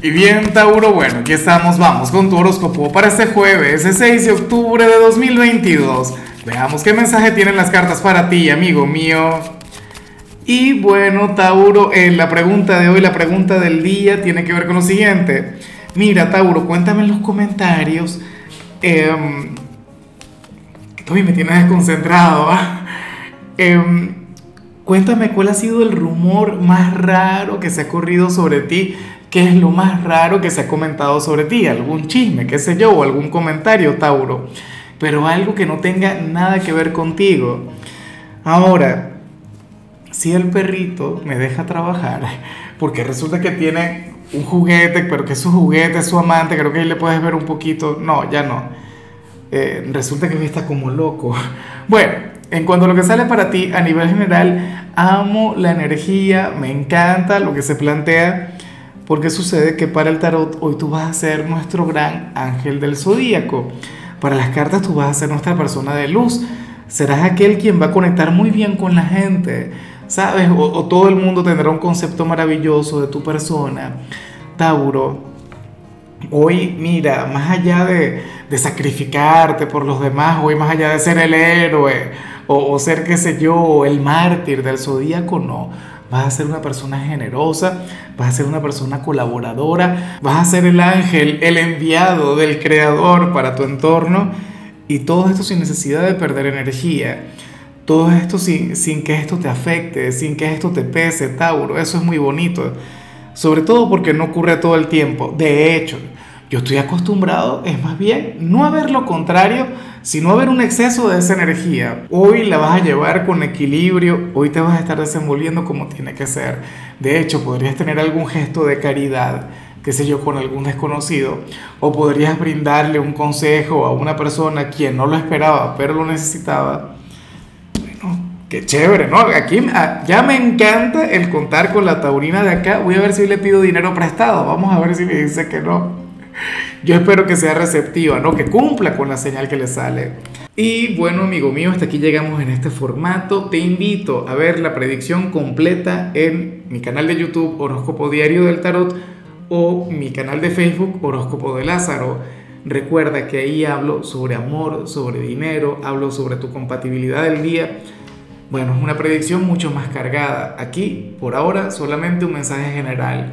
Y bien, Tauro, bueno, aquí estamos, vamos con tu horóscopo para este jueves, el 6 de octubre de 2022. Veamos qué mensaje tienen las cartas para ti, amigo mío. Y bueno, Tauro, eh, la pregunta de hoy, la pregunta del día tiene que ver con lo siguiente. Mira, Tauro, cuéntame en los comentarios. Eh, me tienes desconcentrado. Em, cuéntame cuál ha sido el rumor más raro que se ha corrido sobre ti ¿Qué es lo más raro que se ha comentado sobre ti? ¿Algún chisme, qué sé yo, o algún comentario, Tauro? Pero algo que no tenga nada que ver contigo. Ahora, si el perrito me deja trabajar, porque resulta que tiene un juguete, pero que su juguete, es su amante, creo que ahí le puedes ver un poquito. No, ya no. Eh, resulta que me está como loco. Bueno, en cuanto a lo que sale para ti, a nivel general, amo la energía, me encanta lo que se plantea porque sucede que para el tarot hoy tú vas a ser nuestro gran ángel del zodíaco. Para las cartas tú vas a ser nuestra persona de luz. Serás aquel quien va a conectar muy bien con la gente, ¿sabes? O, todo el mundo tendrá un concepto maravilloso de tu persona. Tauro, hoy mira, más allá de, sacrificarte por los demás, hoy más allá de ser el héroe o, o ser, qué sé yo, el mártir del zodíaco, no vas a ser una persona generosa, vas a ser una persona colaboradora, vas a ser el ángel, el enviado del creador para tu entorno y todo esto sin necesidad de perder energía. Todo esto sin, sin que esto te afecte, sin que esto te pese, Tauro. Eso es muy bonito. Sobre todo porque no ocurre todo el tiempo. De hecho, yo estoy acostumbrado, es más bien, no a ver lo contrario, sino a ver un exceso de esa energía. Hoy la vas a llevar con equilibrio, hoy te vas a estar desenvolviendo como tiene que ser. De hecho, podrías tener algún gesto de caridad, qué sé yo, con algún desconocido, o podrías brindarle un consejo a una persona quien no lo esperaba, pero lo necesitaba. Bueno, qué chévere, ¿no? Aquí ah, ya me encanta el contar con la taurina de acá. Voy a ver si le pido dinero prestado. Vamos a ver si me dice que no. Yo espero que sea receptiva, ¿no? Que cumpla con la señal que le sale. Y bueno, amigo mío, hasta aquí llegamos en este formato. Te invito a ver la predicción completa en mi canal de YouTube Horóscopo Diario del Tarot o mi canal de Facebook Horóscopo de Lázaro. Recuerda que ahí hablo sobre amor, sobre dinero, hablo sobre tu compatibilidad del día. Bueno, es una predicción mucho más cargada. Aquí, por ahora, solamente un mensaje general